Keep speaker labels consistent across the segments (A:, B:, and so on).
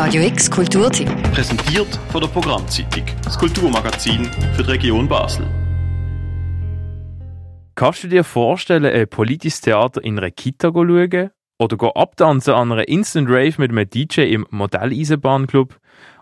A: Radio X Kulturtipp.
B: Präsentiert von der Programmzeitung, das Kulturmagazin für die Region Basel.
C: Kannst du dir vorstellen, ein politisches Theater in einer Kita zu schauen? Oder go abtanzen an einer Instant Rave mit einem DJ im Modelleisenbahnclub?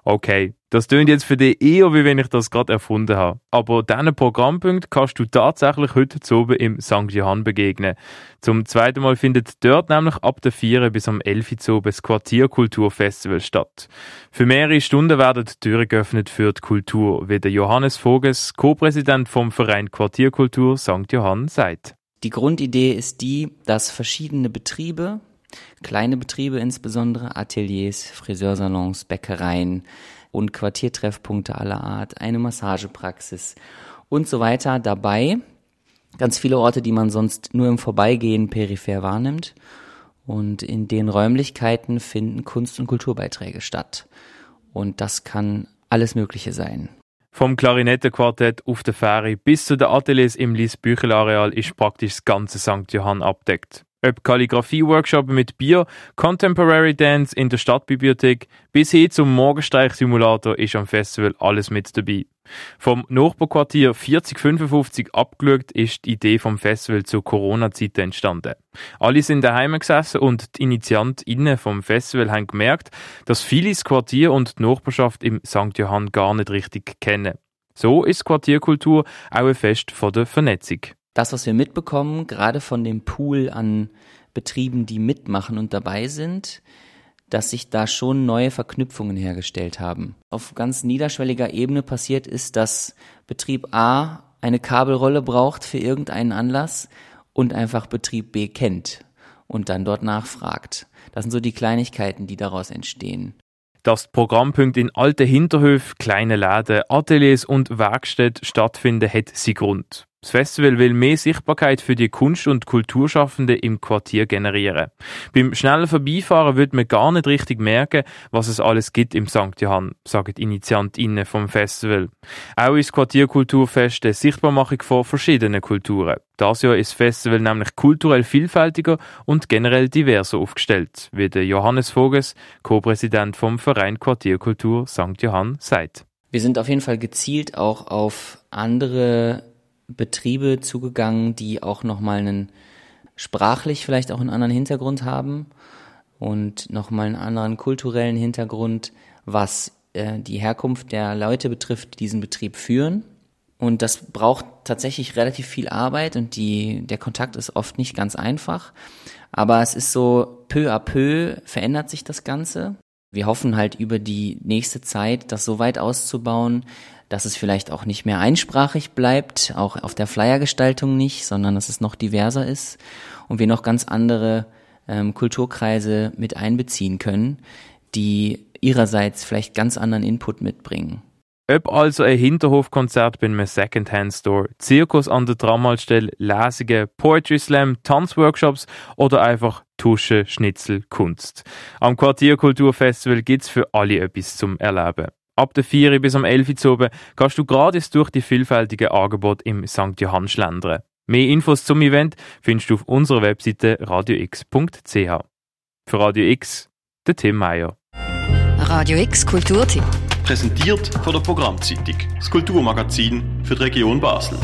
C: Okay, das tönt jetzt für dich eher, wie wenn ich das gerade erfunden habe. Aber diesen Programmpunkt kannst du tatsächlich heute zu oben im St. Johann begegnen. Zum zweiten Mal findet dort nämlich ab der 4 bis am 11 zu das Quartierkulturfestival statt. Für mehrere Stunden werden die Türen geöffnet für die Kultur, wie der Johannes Voges, Co-Präsident vom Verein Quartierkultur St. Johann, sagt.
D: Die Grundidee ist die, dass verschiedene Betriebe, kleine Betriebe insbesondere, Ateliers, Friseursalons, Bäckereien und Quartiertreffpunkte aller Art, eine Massagepraxis und so weiter dabei. Ganz viele Orte, die man sonst nur im Vorbeigehen peripher wahrnimmt. Und in den Räumlichkeiten finden Kunst- und Kulturbeiträge statt. Und das kann alles Mögliche sein.
C: Vom Klarinettenquartett auf der Fähre bis zu den Ateliers im Lies Büchelareal ist praktisch das ganze St. Johann abdeckt. Ob Kalligrafie-Workshop mit Bier, Contemporary Dance in der Stadtbibliothek bis hin zum Morgenstreich-Simulator ist am Festival alles mit dabei. Vom Nachbarquartier 4055 abgeschaut ist die Idee vom Festival zur Corona-Zeit entstanden. Alle sind daheim gesessen und die InitiantInnen vom Festival haben gemerkt, dass viele das Quartier und die Nachbarschaft im St. Johann gar nicht richtig kennen. So ist Quartierkultur auch ein Fest von der Vernetzung.
D: Das, was wir mitbekommen, gerade von dem Pool an Betrieben, die mitmachen und dabei sind, dass sich da schon neue Verknüpfungen hergestellt haben. Auf ganz niederschwelliger Ebene passiert ist, dass Betrieb A eine Kabelrolle braucht für irgendeinen Anlass und einfach Betrieb B kennt und dann dort nachfragt. Das sind so die Kleinigkeiten, die daraus entstehen.
C: Dass Programmpunkte in alten Hinterhöfen, kleinen Läden, Ateliers und Werkstätten stattfinden, hat sie Grund. Das Festival will mehr Sichtbarkeit für die Kunst- und Kulturschaffenden im Quartier generieren. Beim schnellen Vorbeifahren wird man gar nicht richtig merken, was es alles gibt im St. Johann, sagen InitiantInnen vom Festival. Auch ist Quartierkulturfest eine Sichtbarmachung von verschiedenen Kulturen. Das Jahr ist das Festival nämlich kulturell vielfältiger und generell diverser aufgestellt, wie der Johannes Voges, Co-Präsident vom Verein Quartierkultur St. Johann, sagt.
D: Wir sind auf jeden Fall gezielt auch auf andere Betriebe zugegangen, die auch nochmal einen sprachlich vielleicht auch einen anderen Hintergrund haben und nochmal einen anderen kulturellen Hintergrund, was äh, die Herkunft der Leute betrifft, die diesen Betrieb führen. Und das braucht tatsächlich relativ viel Arbeit und die, der Kontakt ist oft nicht ganz einfach. Aber es ist so, peu à peu verändert sich das Ganze. Wir hoffen halt über die nächste Zeit, das so weit auszubauen, dass es vielleicht auch nicht mehr einsprachig bleibt, auch auf der Flyergestaltung nicht, sondern dass es noch diverser ist und wir noch ganz andere ähm, Kulturkreise mit einbeziehen können, die ihrerseits vielleicht ganz anderen Input mitbringen.
C: Ob also ein Hinterhofkonzert bei einem Secondhand-Store, Zirkus an der Tramhaltestelle, Lesungen, Poetry Slam, Tanzworkshops oder einfach Tusche, Schnitzel, Kunst. Am Quartierkulturfestival gibt's für alle etwas zum Erleben. Ab der 4 bis am 11 Uhr oben kannst du gratis durch die vielfältigen Angebote im St. Johann schlendern. Mehr Infos zum Event findest du auf unserer Webseite radiox.ch. Für Radio X, der Tim Meyer.
A: Radio X Kulturtipp.
B: Präsentiert von der Programmzeitung, das Kulturmagazin für die Region Basel.